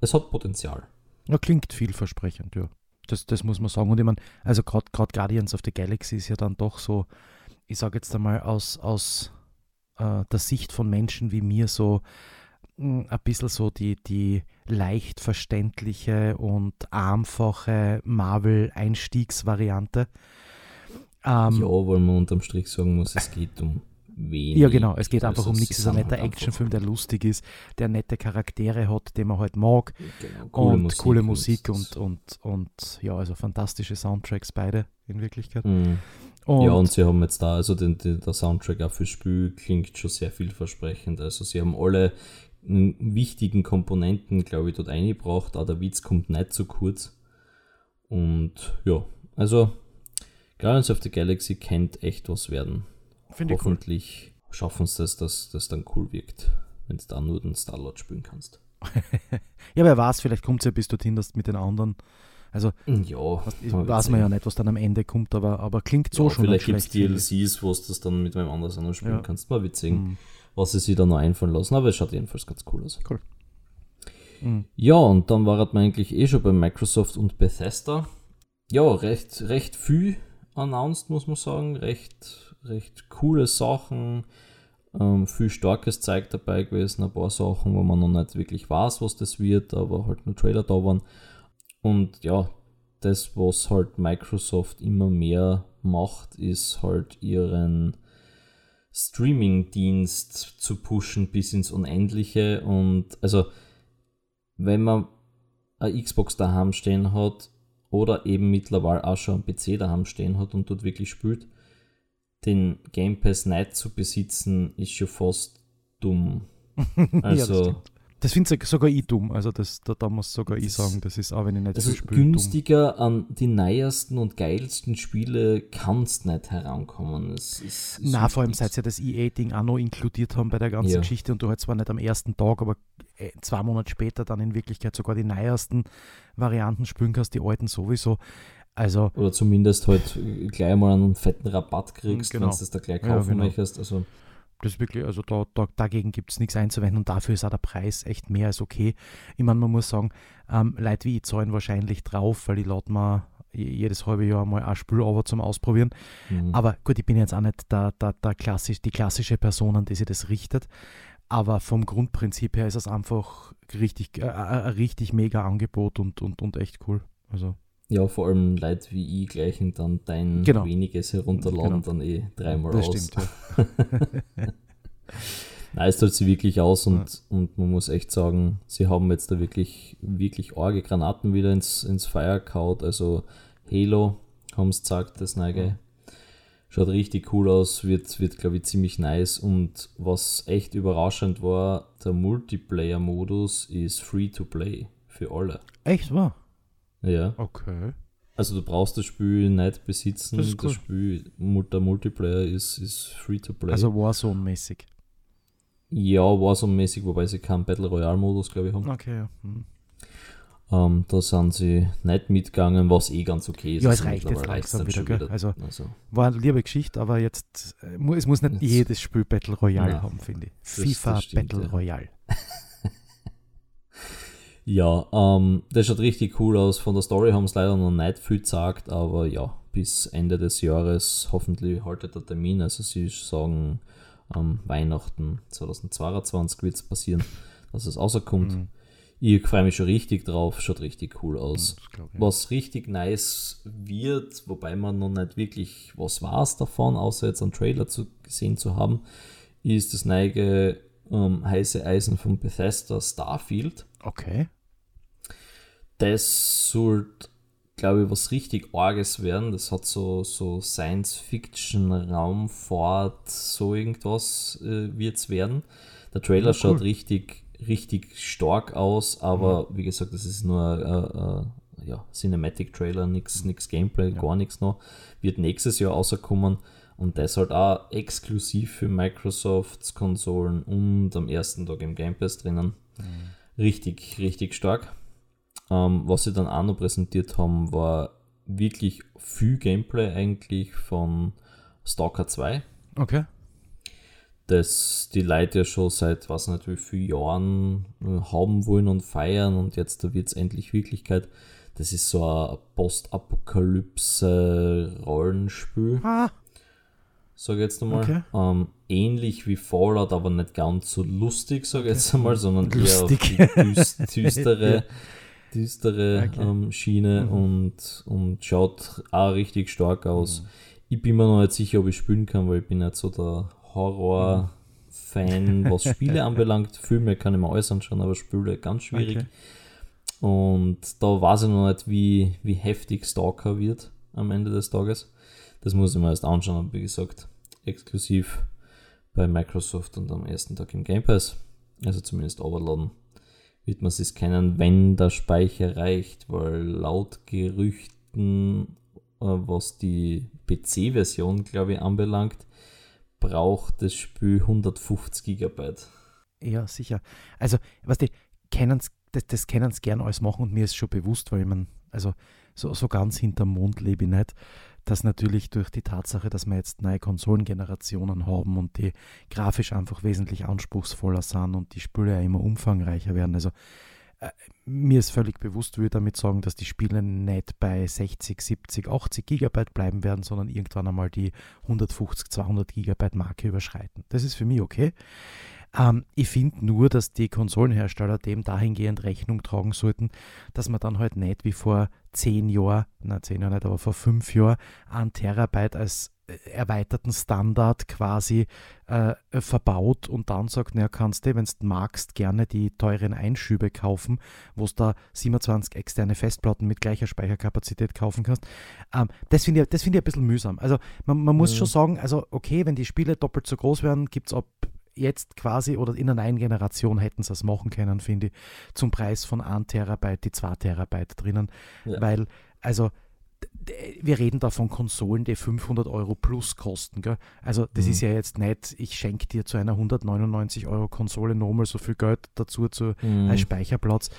es hat Potenzial. Ja, klingt vielversprechend, ja. Das, das muss man sagen. Und ich meine, also gerade Guardians of the Galaxy ist ja dann doch so, ich sage jetzt einmal aus, aus äh, der Sicht von Menschen wie mir so mh, ein bisschen so die, die leicht verständliche und einfache Marvel-Einstiegsvariante. Ähm, ja, weil man unterm Strich sagen muss, es geht um wenig. Ja, genau. Es geht Also einfach um sie nichts. Es ist ein netter Actionfilm, der lustig ist, der nette Charaktere hat, den man halt mag. Genau, und coole Musik das- und, und, und ja, also fantastische Soundtracks beide in Wirklichkeit. Mhm. Und, ja, und sie haben jetzt da, also den, den, der Soundtrack auch fürs Spiel klingt schon sehr vielversprechend. Also sie haben alle wichtigen Komponenten, glaube ich, dort eingebracht. Auch der Witz kommt nicht zu kurz. Und ja, also Guardians of the Galaxy kennt echt was werden. finde ich cool. Hoffentlich schaffen sie es, dass das dann cool wirkt, wenn du da nur den Star-Lord spielen kannst. [laughs] Ja, wer weiß, vielleicht kommt es ja bis dorthin, dass mit den anderen. Also, Ja, was, weiß man ja nicht, was dann am Ende kommt, aber, aber klingt so ja, schon vielleicht gibt es. DLCs, wo du das dann mit wem anders auch noch spielen Ja. kannst. Mal sehen, Mhm. was sie sich da noch einfallen lassen. Aber es schaut jedenfalls ganz cool aus. Mhm. Ja, und dann war man eigentlich eh schon bei Microsoft und Bethesda. Ja, recht, recht viel announced, muss man sagen. Recht, recht coole Sachen. Ähm, viel starkes Zeug dabei gewesen. Ein paar Sachen, wo man noch nicht wirklich weiß, was das wird, aber halt nur Trailer da waren. Und ja, das, was halt Microsoft immer mehr macht, ist halt ihren Streaming-Dienst zu pushen bis ins Unendliche. Und also, wenn man eine Xbox daheim stehen hat oder eben mittlerweile auch schon einen PC daheim stehen hat und dort wirklich spielt, den Game Pass nicht zu besitzen, ist schon fast dumm. [laughs] ja, Also, stimmt. Das finde ich sogar ich dumm. Also, das, da, da muss sogar ich Das- sagen, das ist auch, wenn ich nicht also viel spiele, dumm. günstiger an die neuesten und geilsten Spiele kannst nicht herankommen. Es, es, es Na, vor allem seit sie das EA-Ding auch noch inkludiert haben bei der ganzen Ja. Geschichte und du halt zwar nicht am ersten Tag, aber äh, zwei Monate später dann in Wirklichkeit sogar die neuesten Varianten spielen kannst, die alten sowieso. Also, Oder zumindest halt gleich mal einen fetten Rabatt kriegst, Genau. wenn du das da gleich Ja, kaufen genau. möchtest. Also, das ist wirklich, also da, da, dagegen gibt es nichts einzuwenden und dafür ist auch der Preis echt mehr als okay. Ich meine, man muss sagen, ähm, Leute wie ich zahlen wahrscheinlich drauf, weil ich lade mir je- jedes halbe Jahr mal ein Spiel over zum Ausprobieren. mhm. Aber gut, ich bin jetzt auch nicht der, der, der klassisch, die klassische Person, an die sich das richtet. Aber vom Grundprinzip her ist es einfach richtig, äh, äh, ein richtig mega Angebot und, und, und echt cool. Also, ja, vor allem Leute wie ich gleichen dann dein Genau. weniges herunterladen Genau. dann eh dreimal das aus. stimmt, ja. [laughs] Nein, es tut sie wirklich aus und, und man muss echt sagen, sie haben jetzt da wirklich, wirklich arge Granaten wieder ins, ins Feuer gehauen. Also Halo haben sie gesagt, das neue. Schaut richtig cool aus, wird, wird glaube ich ziemlich nice. Und was echt überraschend war, der Multiplayer-Modus ist free to play Für alle. Echt wahr? Ja. Okay. Also du brauchst das Spiel nicht besitzen. Das Das, ist cool. Spiel, der Multiplayer ist, ist free to play. Also Warzone-mäßig. ja, Warzone-mäßig, wobei sie keinen Battle Royale-Modus, glaube ich, haben. Okay, ja. Hm. Ähm, da sind sie nicht mitgegangen, was eh ganz okay ist. Ja, es Also reicht jetzt langsam dann wieder, gell? Also- also, War eine liebe Geschichte, aber jetzt, äh, es muss nicht Jetzt- jedes Spiel Battle Royale Nein. haben, finde ich. Das- FIFA das stimmt, Battle ja. Royale. [laughs] Ja, ähm, das schaut richtig cool aus. Von der Story haben sie leider noch nicht viel gesagt, aber ja, bis Ende des Jahres hoffentlich haltet der Termin. Also sie sagen, am Weihnachten 2022 wird es passieren, dass es rauskommt. Mhm. Ich freue mich schon richtig drauf, schaut richtig cool aus. Glaub ich. Was richtig nice wird, wobei man noch nicht wirklich was weiß davon, außer jetzt einen Trailer zu, gesehen zu haben, ist das neue ähm, heiße Eisen von Bethesda Starfield. Okay. Das sollte, glaube ich, was richtig Arges werden. Das hat so, so Science-Fiction, Raumfahrt, so irgendwas äh, wird es werden. Der Trailer Ja, cool. schaut richtig, richtig stark aus, aber wie gesagt, das ist nur äh, äh, ja, Cinematic-Trailer, nichts nix Gameplay, gar nichts noch. Wird nächstes Jahr rauskommen und das halt auch exklusiv für Microsofts Konsolen und am ersten Tag im Game Pass drinnen. Richtig, richtig stark. Ähm, was sie dann auch noch präsentiert haben, war wirklich viel Gameplay eigentlich von Stalker 2, Okay. das die Leute ja schon seit was nicht wie vielen Jahren äh, haben wollen und feiern und jetzt da wird es endlich Wirklichkeit. Das ist so ein Postapokalypse-Rollenspiel, Ah, ich jetzt einmal. Okay. Ähm, ähnlich wie Fallout, aber nicht ganz so lustig, sage ich jetzt einmal, sondern Lustig. eher auf die düs- düstere, [laughs] düstere Okay. ähm, Schiene Mhm. und, und schaut auch richtig stark aus. Ich bin mir noch nicht sicher, ob ich spielen kann, weil ich bin nicht so der Horror-Fan, was Spiele [laughs] anbelangt. Filme kann ich mir alles anschauen, aber Spiele ganz schwierig. Okay. Und da weiß ich noch nicht, wie, wie heftig Stalker wird am Ende des Tages. Das muss ich mir erst anschauen, aber wie gesagt, exklusiv bei Microsoft und am ersten Tag im Game Pass. Also zumindest overladen wird man es kennen, wenn der Speicher reicht, weil laut Gerüchten, äh, was die PC-Version, glaube ich, anbelangt, braucht das Spiel 150 Gigabyte. Ja, sicher. Also, was die kennen's, das, das können sie gern alles machen und mir ist schon bewusst, weil man, also so, so ganz hinterm Mond lebe ich nicht, dass natürlich durch die Tatsache, dass wir jetzt neue Konsolengenerationen haben und die grafisch einfach wesentlich anspruchsvoller sind und die Spiele ja immer umfangreicher werden. Also äh, mir ist völlig bewusst, würde damit sagen, dass die Spiele nicht bei 60, 70, 80 Gigabyte bleiben werden, sondern irgendwann einmal die 150, 200 Gigabyte Marke überschreiten. Das ist für mich okay. Ähm, ich finde nur, dass die Konsolenhersteller dem dahingehend Rechnung tragen sollten, dass man dann halt nicht wie vor zehn Jahren, na zehn Jahre nicht, aber vor fünf Jahren, ein Terabyte als äh, erweiterten Standard quasi äh, verbaut und dann sagt, naja, kannst du, wenn du magst, gerne die teuren Einschübe kaufen, wo du da 27 externe Festplatten mit gleicher Speicherkapazität kaufen kannst. Ähm, das finde ich, das find ich ein bisschen mühsam. Also man, man muss Mhm. schon sagen, also okay, wenn die Spiele doppelt so groß werden, gibt es ab jetzt quasi oder in einer neuen Generation hätten sie es machen können, finde ich, zum Preis von 1 Terabyte, die 2 Terabyte drinnen, Ja. weil, also wir reden da von Konsolen, die 500 Euro plus kosten. Gell? Also das Mhm. ist ja jetzt nicht, ich schenke dir zu einer 199 Euro Konsole nochmal so viel Geld dazu zu, Mhm. als Speicherplatz.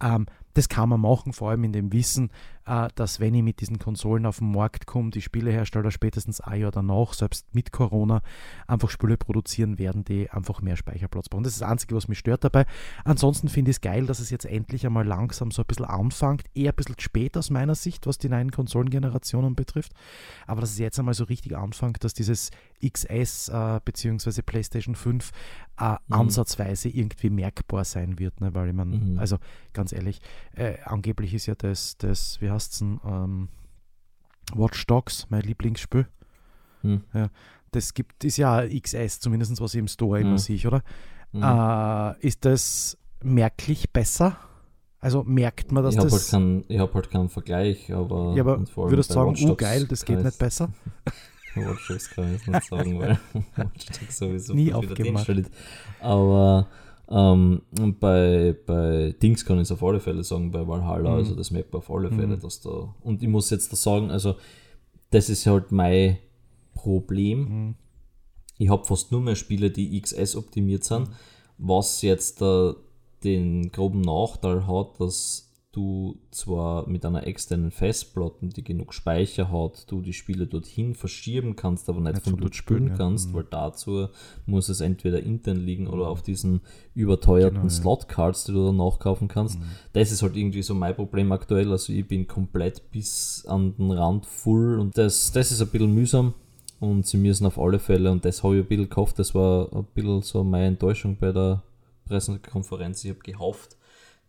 Ähm, das kann man machen, vor allem in dem Wissen, dass wenn ich mit diesen Konsolen auf den Markt komme, die Spielehersteller spätestens ein Jahr danach, selbst mit Corona, einfach Spiele produzieren werden, die einfach mehr Speicherplatz brauchen. Das ist das Einzige, was mich stört dabei. Ansonsten finde ich es geil, dass es jetzt endlich einmal langsam so ein bisschen anfängt. Eher ein bisschen spät aus meiner Sicht, was die neuen Konsolengenerationen betrifft. Aber dass es jetzt einmal so richtig anfängt, dass dieses XS äh, bzw. PlayStation 5 äh, Mhm. ansatzweise irgendwie merkbar sein wird. Ne? Weil ich meine, Mhm. also ganz ehrlich, äh, angeblich ist ja das, das wie denn, ähm, Watch Dogs, mein Lieblingsspiel. Mhm. Das gibt, ist ja XS, zumindest was ich im Store immer Mhm. sehe, oder? Mhm. Äh, ist das merklich besser? Also merkt man, dass ich habe halt, das. keinen- ich hab halt keinen Vergleich, aber. ja, aber würdest du sagen, oh geil, das geht ich- nicht besser? [laughs] Watch Dogs kann ich nicht sagen, weil [laughs] Watch Dogs sowieso Nie aufgemacht. Aber Ähm, und bei, bei Dings kann ich es auf alle Fälle sagen, bei Valhalla, Mhm. also das man auf alle Fälle, dass da. Und ich muss jetzt da sagen, also das ist halt mein Problem. Mhm. Ich habe fast nur mehr Spiele, die XS optimiert sind, was jetzt da den groben Nachteil hat, dass du zwar mit einer externen Festplatte, die genug Speicher hat, du die Spiele dorthin verschieben kannst, aber nicht Nicht von dort spielen, ja. kannst, Mhm. weil dazu muss es entweder intern liegen oder auf diesen überteuerten Genau. Slot-Cards, die du dann nachkaufen kannst. Mhm. Das ist halt irgendwie so mein Problem aktuell. Also ich bin komplett bis an den Rand voll und das, das ist ein bisschen mühsam. Und sie müssen auf alle Fälle, und das habe ich ein bisschen gehofft, das war ein bisschen so meine Enttäuschung bei der Pressekonferenz. Ich habe gehofft,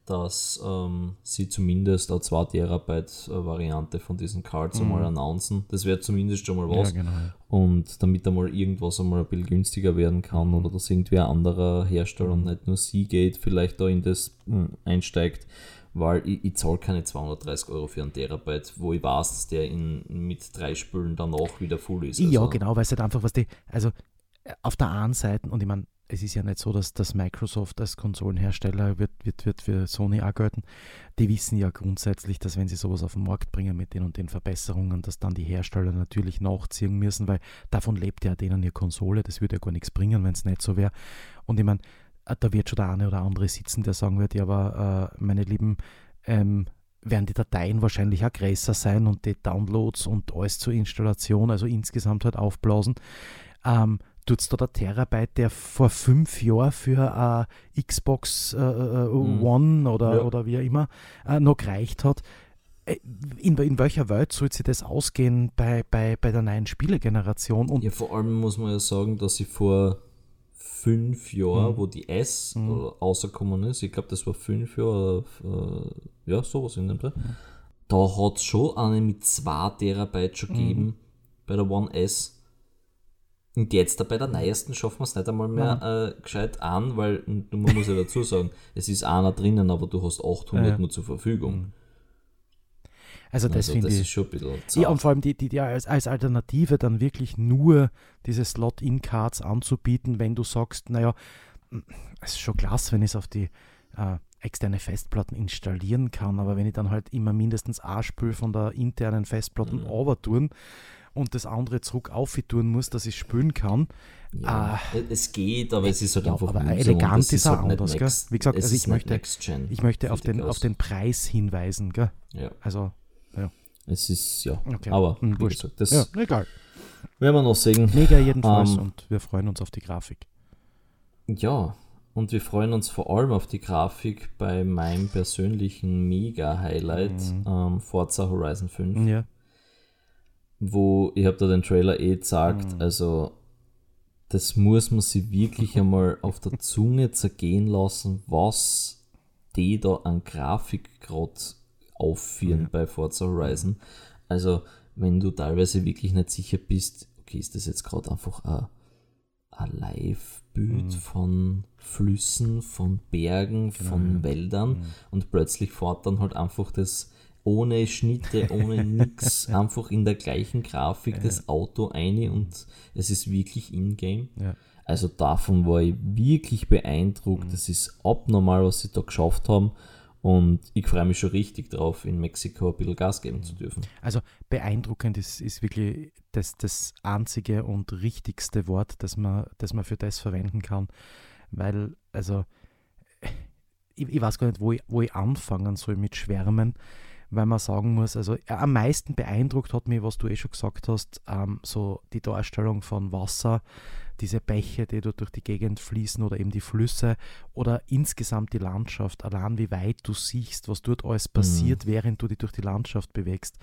dass ähm, sie zumindest eine 2 Terabyte Variante von diesen Cards einmal announcen. Das wäre zumindest schon mal was. Mhm. Ja, genau. ja. Und damit einmal irgendwas einmal ein bisschen günstiger werden kann oder dass irgendwie ein anderer Hersteller und nicht nur Seagate vielleicht da in das hm, einsteigt, weil ich, ich zahle keine 230 Euro für einen Terabyte, wo ich weiß, dass der in, mit drei Spülen danach wieder full ist. Ja, Also, genau, weil es halt einfach, was die, also auf der einen Seite, und ich meine, es ist ja nicht so, dass, dass Microsoft als Konsolenhersteller wird, wird, wird für Sony auch gelten. Die wissen ja grundsätzlich, dass wenn sie sowas auf den Markt bringen mit den und den Verbesserungen, dass dann die Hersteller natürlich nachziehen müssen, weil davon lebt ja denen ihre Konsole. Das würde ja gar nichts bringen, wenn es nicht so wäre. Und ich meine, äh, da wird schon der eine oder andere sitzen, der sagen wird, ja, aber äh, meine Lieben, ähm, werden die Dateien wahrscheinlich auch größer sein und die Downloads und alles zur Installation, also insgesamt halt aufblasen. Ähm, tut es da der Terabyte, der vor fünf Jahren für eine Xbox äh, äh, Mhm. One oder, Ja. oder wie auch immer noch gereicht hat. In, in welcher Welt soll sich das ausgehen bei, bei, bei der neuen Spielegeneration? Und Ja, vor allem muss man ja sagen, dass ich vor fünf Jahren, Mhm. wo die S Mhm. rausgekommen ist, ich glaube, das war fünf Jahre, äh, ja, sowas in dem Dreh, da hat es schon eine mit 2 Terabyte schon Mhm. gegeben bei der One S. Und jetzt bei der neuesten schaffen wir es nicht einmal mehr äh, gescheit an, weil man muss ja dazu sagen, [laughs] es ist einer drinnen, aber du hast 800 Ja. nur zur Verfügung. Mhm. also das also finde ich. ist schon ein bisschen Ja, zart. und vor allem die, die, die als, als Alternative dann wirklich nur diese Slot-In-Cards anzubieten, wenn du sagst, naja, es ist schon klasse, wenn ich es auf die äh, externe Festplatten installieren kann, aber wenn ich dann halt immer mindestens ein Spiel von der internen Festplatte Mhm. mhm. Und das andere zurück tun muss, dass ich spielen kann, Ja, es geht, aber es ist halt ja, einfach aber elegant ist auch halt nicht anders, next- Wie gesagt, es also ist ich möchte- ich möchte auf den, auf den Preis hinweisen. Gell? Ja, Also, es ist, ja. okay. Aber, Hm, wie wurscht. gesagt, das ja, egal. werden wir noch sehen. Mega jedenfalls Ähm, und wir freuen uns auf die Grafik. Ja, und wir freuen uns vor allem auf die Grafik bei meinem persönlichen Mega-Highlight, Mhm. ähm, Forza Horizon 5, Ja. Wo ich habe da den Trailer eh gesagt, Mhm. also das muss man sich wirklich [laughs] einmal auf der Zunge zergehen lassen, was die da an Grafik gerade aufführen Ja. bei Forza Horizon. Also, wenn du teilweise wirklich nicht sicher bist, okay, ist das jetzt gerade einfach ein, ein Live-Bild Mhm. von Flüssen, von Bergen, Genau, von ja. Wäldern Mhm. und plötzlich fährt dann halt einfach das ohne Schnitte, ohne [laughs] nix, einfach in der gleichen Grafik Ja. das Auto ein und es ist wirklich in-game. Ja. Also davon war ich wirklich beeindruckt. Mhm. Das ist abnormal, was sie da geschafft haben. Und ich freue mich schon richtig drauf, in Mexiko ein bisschen Gas geben zu dürfen. Also beeindruckend ist, ist wirklich das, das einzige und richtigste Wort, das man, das man für das verwenden kann. Weil, also, ich, ich weiß gar nicht, wo ich, wo ich anfangen soll mit Schwärmen, weil man sagen muss, also ja, am meisten beeindruckt hat mich, was du eh schon gesagt hast, ähm, so die Darstellung von Wasser, diese Bäche, die dort durch die Gegend fließen oder eben die Flüsse oder insgesamt die Landschaft, allein wie weit du siehst, was dort alles passiert, während du dich durch die Landschaft bewegst.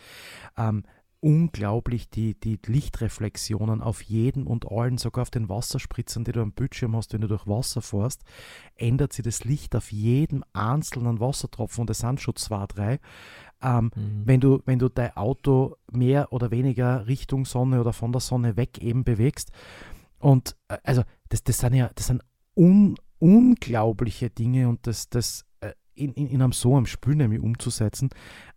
Ähm, unglaublich die, die Lichtreflexionen auf jeden und allen, sogar auf den Wasserspritzern, die du am Bildschirm hast, wenn du durch Wasser fährst, ändert sich das Licht auf jedem einzelnen Wassertropfen und es sind schon zwei, drei. Ähm, Mhm. wenn du, wenn du dein Auto mehr oder weniger Richtung Sonne oder von der Sonne weg eben bewegst. Und äh, also das, das sind ja, das sind un, unglaubliche Dinge und das, das äh, in, in, in einem so einem Spiel nämlich umzusetzen,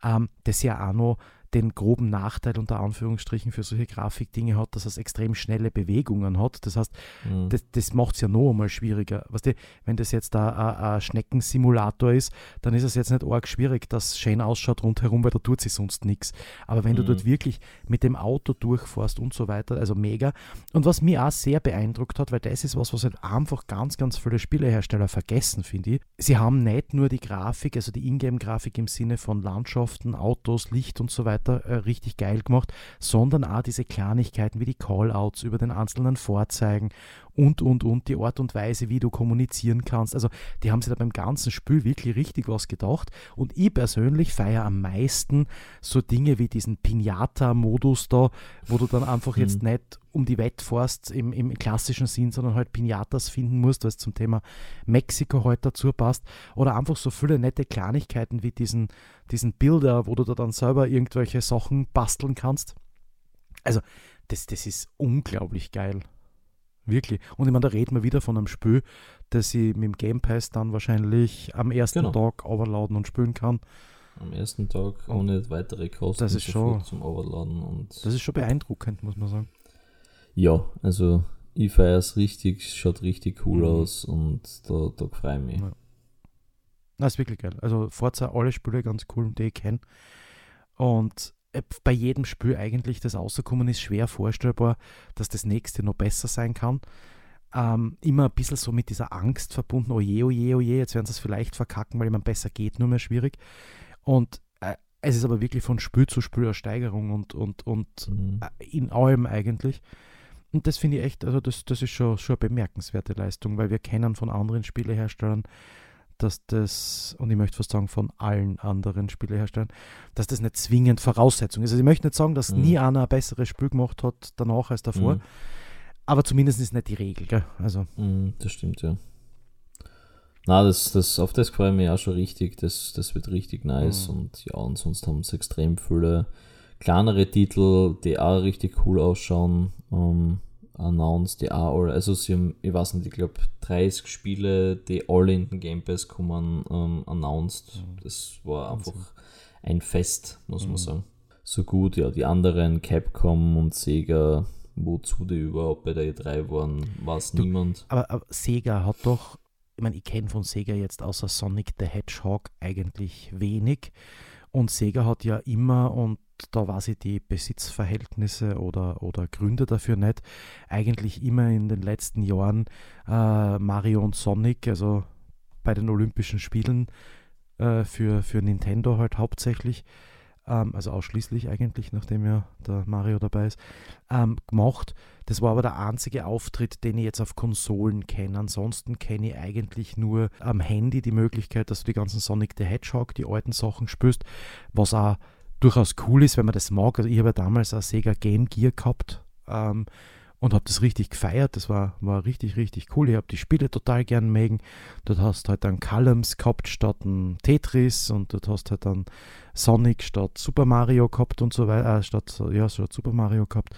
ähm, das ja auch noch den groben Nachteil unter Anführungsstrichen für solche Grafikdinge hat, dass es extrem schnelle Bewegungen hat. Das heißt, mhm. das, das macht es ja noch einmal schwieriger. Weißt du, wenn das jetzt ein Schneckensimulator ist, dann ist es jetzt nicht arg schwierig, dass es schön ausschaut rundherum, weil da tut sich sonst nichts. Aber wenn mhm. du dort wirklich mit dem Auto durchfährst und so weiter, also mega. Und was mich auch sehr beeindruckt hat, weil das ist was, was halt einfach ganz, ganz viele Spielehersteller vergessen, finde ich. Sie haben nicht nur die Grafik, also die Ingame-Grafik im Sinne von Landschaften, Autos, Licht und so weiter äh, richtig geil gemacht, sondern auch diese Kleinigkeiten wie die Callouts über den einzelnen Vorzeigen und, und, und die Art und Weise, wie du kommunizieren kannst. Also die haben sich da beim ganzen Spiel wirklich richtig was gedacht und ich persönlich feiere am meisten so Dinge wie diesen Pinata-Modus da, wo du dann einfach mhm. jetzt nicht um die Wette fährst im, im klassischen Sinn, sondern halt Pinatas finden musst, was zum Thema Mexiko heute halt dazu passt. Oder einfach so viele nette Kleinigkeiten wie diesen, diesen Bilder, wo du da dann selber irgendwelche Sachen basteln kannst. Also, das, das ist unglaublich geil. Wirklich. Und ich meine, da reden wir wieder von einem Spiel, das ich mit dem Game Pass dann wahrscheinlich am ersten genau. Tag overladen und spielen kann. Am ersten Tag ohne weitere Kosten das ist schon, zum Overladen. Und das ist schon beeindruckend, muss man sagen. Ja, also ich feiere es richtig, schaut richtig cool mhm. aus und da, da freue ich mich. Ja. Das ist wirklich geil. Also Forza, alle Spiele ganz cool, die ich kenne. Und bei jedem Spiel eigentlich, das rausgekommen ist, schwer vorstellbar, dass das nächste noch besser sein kann. Ähm, immer ein bisschen so mit dieser Angst verbunden, oje, oje, oje, jetzt werden sie es vielleicht verkacken, weil man besser geht, nur mehr schwierig. Und äh, es ist aber wirklich von Spiel zu Spiel eine Steigerung und, und, und mhm. Äh, in allem eigentlich. Und das finde ich echt, also das, das ist schon, schon eine bemerkenswerte Leistung, weil wir kennen von anderen Spieleherstellern, dass das, und ich möchte fast sagen von allen anderen Spieleherstellern, dass das nicht zwingend Voraussetzung ist. Also ich möchte nicht sagen, dass mhm. nie einer ein besseres Spiel gemacht hat danach als davor, mhm. aber zumindest ist nicht die Regel. Gell? Also. Mhm, das stimmt, ja. Na, das, das, auf das freue ich mich auch schon richtig. Das, das wird richtig nice. Mhm. Und ja, und sonst haben sie extrem viele kleinere Titel, die auch richtig cool ausschauen. Um, ähm, announced, die auch alle, also sie haben, ich weiß nicht, ich glaube 30 Spiele, die alle in den Game Pass kommen, ähm, announced. Mhm. Das war einfach ein Fest, muss mhm. man sagen. So gut, ja, die anderen, Capcom und Sega, wozu die überhaupt bei der E3 waren, weiß du, niemand. Aber, aber Sega hat doch, ich meine, ich kenne von Sega jetzt außer Sonic the Hedgehog eigentlich wenig. Und Sega hat ja immer, und da weiß ich die Besitzverhältnisse oder, oder Gründe dafür nicht, eigentlich immer in den letzten Jahren äh, Mario und Sonic, also bei den Olympischen Spielen äh, für, für Nintendo halt hauptsächlich, ähm, also ausschließlich eigentlich, nachdem ja der Mario dabei ist, ähm, gemacht. Das war aber der einzige Auftritt, den ich jetzt auf Konsolen kenne. Ansonsten kenne ich eigentlich nur am Handy die Möglichkeit, dass du die ganzen Sonic the Hedgehog, die alten Sachen spürst, was auch durchaus cool ist, wenn man das mag. Also ich habe ja damals ein Sega Game Gear gehabt ähm, und habe das richtig gefeiert. Das war, war richtig, richtig cool. Ich habe die Spiele total gern mögen. Dort hast halt dann Columns gehabt statt ein Tetris und dort hast halt dann Sonic statt Super Mario gehabt und so weiter, äh, statt, ja, statt Super Mario gehabt.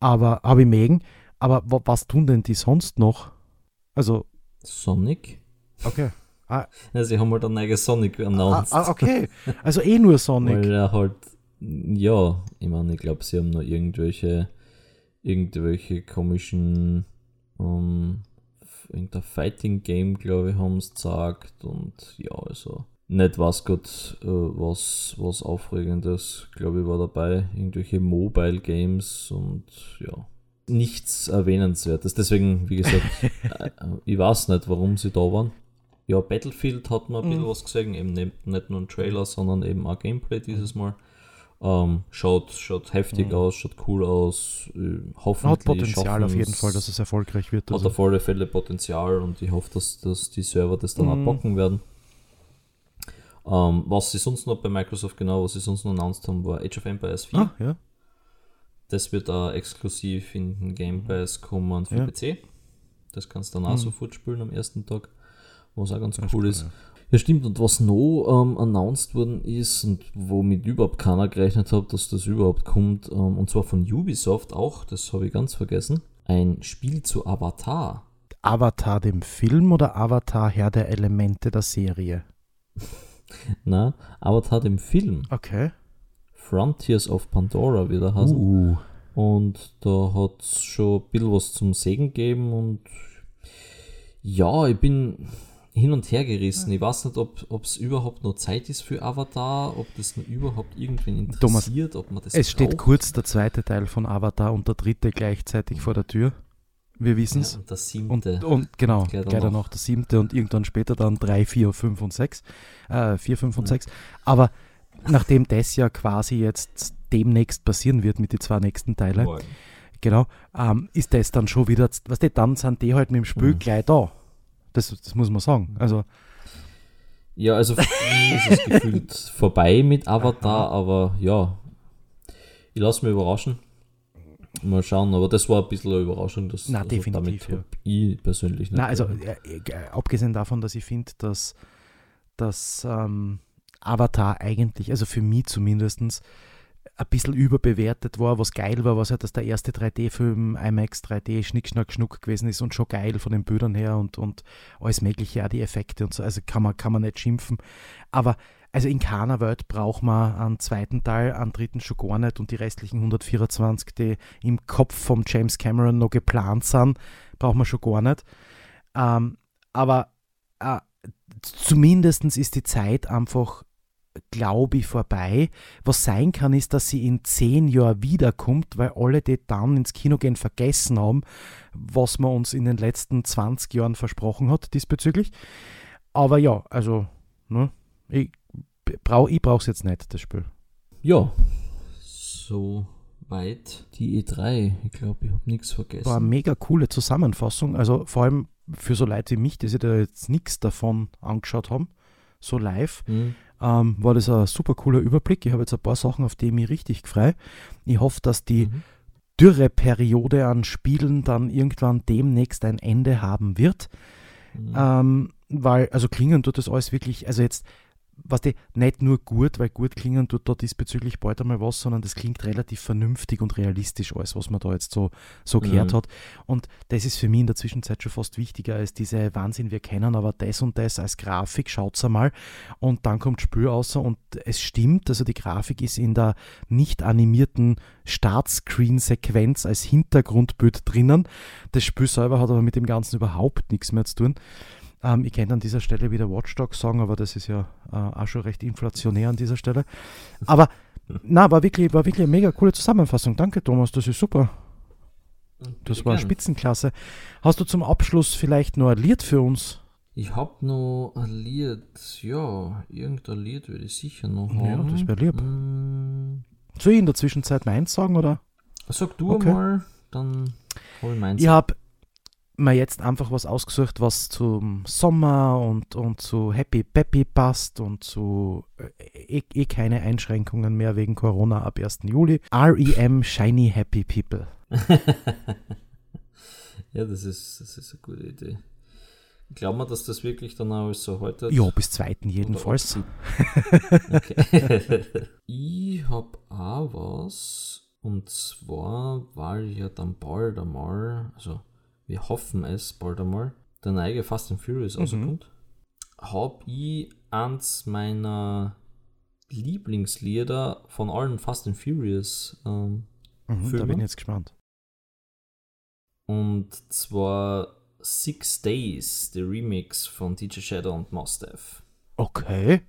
Aber habe ich mögen. Aber was tun denn die sonst noch? Also. Sonic? Okay. Ah. Ja, sie haben halt ein neues Sonic announced. Ah, ah, okay. Also eh nur Sonic. Weil er halt, ja, ich meine, ich glaube, sie haben noch irgendwelche, irgendwelche komischen, um, ähm, irgendein Fighting Game, glaube ich, haben sie gesagt und ja, also nicht was Gott, äh, was, was Aufregendes, glaube ich, war dabei. Irgendwelche Mobile Games und ja, nichts Erwähnenswertes. Deswegen, wie gesagt, [laughs] äh, ich weiß nicht, warum sie da waren ja, Battlefield hat man ein bisschen mhm. was gesehen, eben nicht, nicht nur ein Trailer, sondern eben auch Gameplay dieses Mal. Ähm, schaut, schaut heftig mhm. aus, schaut cool aus. Äh, hoffentlich hat Potenzial auf jeden Fall, dass es erfolgreich wird. Also. Hat auf alle Fälle Potenzial und ich hoffe, dass, dass die Server das dann mhm. abpacken werden. Ähm, was sie sonst noch bei Microsoft genau, was sie sonst noch announced haben, war Age of Empires 4. Ah, ja. Das wird auch exklusiv in den Game Pass kommen für ja. PC. Das kannst du dann auch mhm. sofort spielen am ersten Tag was auch ganz das cool ist. Ja. ja. stimmt. Und was noch ähm, announced worden ist und womit überhaupt keiner gerechnet hat, dass das überhaupt kommt, ähm, und zwar von Ubisoft auch, das habe ich ganz vergessen, ein Spiel zu Avatar. Avatar dem Film oder Avatar Herr der Elemente der Serie? [laughs] Na, Avatar dem Film. Okay. Frontiers of Pandora wieder heißen. Uh, Und da hat es schon ein bisschen was zum Segen gegeben und ja, ich bin hin und her gerissen. Ich weiß nicht, ob es überhaupt noch Zeit ist für Avatar, ob das noch überhaupt irgendwen Thomas, interessiert, ob man das es steht braucht. kurz der zweite Teil von Avatar und der dritte gleichzeitig vor der Tür. Wir wissen ja, es. und der Und, siebte. und genau, Gleich gleich danach. der siebte und irgendwann später dann drei, vier, fünf und sechs. Äh, vier, fünf und Ja. sechs. Aber nachdem das ja quasi jetzt demnächst passieren wird mit den zwei nächsten Teilen, genau, ähm, ist das dann schon wieder, was die dann sind die halt mit dem Spiel Mhm. gleich da. Das, das muss man sagen. Also, Ja, also für mich ist es gefühlt [laughs] vorbei mit Avatar, aber ja, ich lasse mich überraschen. Mal schauen, aber das war ein bisschen eine Überraschung. Dass, Na, also definitiv, Damit hab ich persönlich nicht na, also gerechnet. äh, äh, abgesehen davon, dass ich finde, dass, dass ähm, Avatar eigentlich, also für mich zumindest, ein bisschen überbewertet war, was geil war, was halt, dass der erste 3D-Film IMAX 3D Schnick, Schnack, Schnuck gewesen ist und schon geil von den Bildern her und, und alles mögliche, auch die Effekte und so, also kann man, kann man nicht schimpfen. Aber also in keiner Welt braucht man einen zweiten Teil, einen dritten schon gar nicht und die restlichen 124, die im Kopf von James Cameron noch geplant sind, braucht man schon gar nicht. Ähm, aber äh, zumindest ist die Zeit einfach, glaube ich, vorbei. Was sein kann, ist, dass sie in zehn Jahren wiederkommt, weil alle, die dann ins Kino gehen, vergessen haben, was man uns in den letzten 20 Jahren versprochen hat diesbezüglich. Aber ja, also, ne, ich brauche ich es jetzt nicht, das Spiel. Ja, so weit die E3. Ich glaube, ich habe nichts vergessen. War eine mega coole Zusammenfassung. Also vor allem für so Leute wie mich, die sich da jetzt nichts davon angeschaut haben, so live, Hm, ähm, war das ein super cooler Überblick. Ich habe jetzt ein paar Sachen, auf die ich mich richtig freue. Ich hoffe, dass die mhm. Dürreperiode an Spielen dann irgendwann demnächst ein Ende haben wird. Mhm. Ähm, weil, also klingen tut das alles wirklich, also jetzt, was die nicht nur gut, weil gut klingen tut da diesbezüglich bald einmal was, sondern das klingt relativ vernünftig und realistisch alles, was man da jetzt so, so gehört Mhm. hat. Und das ist für mich in der Zwischenzeit schon fast wichtiger als diese Wahnsinn, wir kennen aber das und das als Grafik, schaut's einmal. Und dann kommt Spür raus und es stimmt, also die Grafik ist in der nicht animierten Startscreen-Sequenz als Hintergrundbild drinnen. Das Spiel selber hat aber mit dem Ganzen überhaupt nichts mehr zu tun. Ähm, ich könnte an dieser Stelle wieder Watch Dogs sagen, aber das ist ja äh, auch schon recht inflationär an dieser Stelle. Aber [laughs] na, war wirklich, war wirklich eine mega coole Zusammenfassung. Danke, Thomas, das ist super. Das Bitte war gern. Spitzenklasse. Hast du zum Abschluss vielleicht noch ein Lied für uns? Ich habe noch ein Lied, ja, irgendein Lied würde ich sicher noch Ja, haben. das wär lieb. Mm, Soll ich in der Zwischenzeit meins sagen, oder? Sag du Okay. mal, dann hol ich meins. Ich habe mir jetzt einfach was ausgesucht, was zum Sommer und, und zu Happy Peppy passt und zu äh, eh, eh keine Einschränkungen mehr wegen Corona ab 1. Juli. REM Shiny Happy People. [laughs] ja, das ist, das ist eine gute Idee. Glauben wir, dass das wirklich dann auch so heute Ja, bis 2. jedenfalls. [laughs] Okay. [laughs] ich habe auch was. Und zwar, weil ja dann bald einmal, also wir hoffen es bald einmal, der neue Fast and Furious Mhm. rauskommt, habe ich eins meiner Lieblingslieder von allen Fast and Furious ähm, Mhm, da Filme? bin ich jetzt gespannt. und zwar Six Days, der Remix von DJ Shadow und Mustaf. Okay.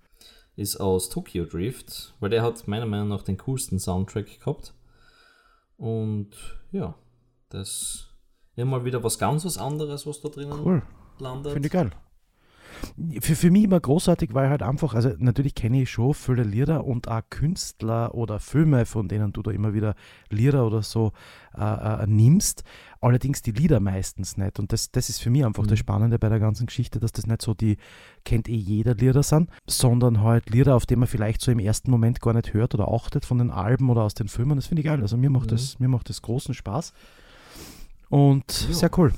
ist aus Tokyo Drift, weil der hat meiner Meinung nach den coolsten Soundtrack gehabt. Und ja, das mal wieder was ganz was anderes, was da drinnen Cool. landet. Finde ich geil. Für, für mich immer großartig, weil halt einfach, also natürlich kenne ich schon viele Lieder und auch Künstler oder Filme, von denen du da immer wieder Lieder oder so äh, äh, nimmst. Allerdings die Lieder meistens nicht. Und das, das ist für mich einfach Mhm. das Spannende bei der ganzen Geschichte, dass das nicht so die kennt eh jeder Lieder sind, sondern halt Lieder, auf die man vielleicht so im ersten Moment gar nicht hört oder achtet von den Alben oder aus den Filmen. Das finde ich geil. Also mir macht, Mhm. das, mir macht das großen Spaß. Und Ja. sehr cool.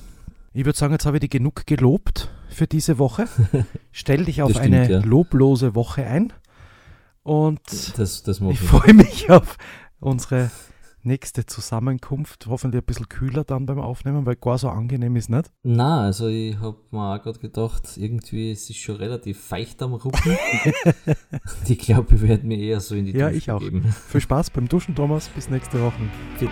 Ich würde sagen, jetzt habe ich dich genug gelobt für diese Woche. [laughs] Stell dich auf stimmt, eine ja. loblose Woche ein. Und Das, das ich freue mich auf unsere nächste Zusammenkunft hoffentlich ein bisschen kühler dann beim Aufnehmen, weil gar so angenehm ist nicht. Na, also ich habe mir auch gerade gedacht, irgendwie ist es schon relativ feucht am Rücken. [laughs] ich glaube, ich werde mir eher so in die Ja, Dusche ich auch. Geben. Viel Spaß beim Duschen, Thomas. Bis nächste Woche. Bitte.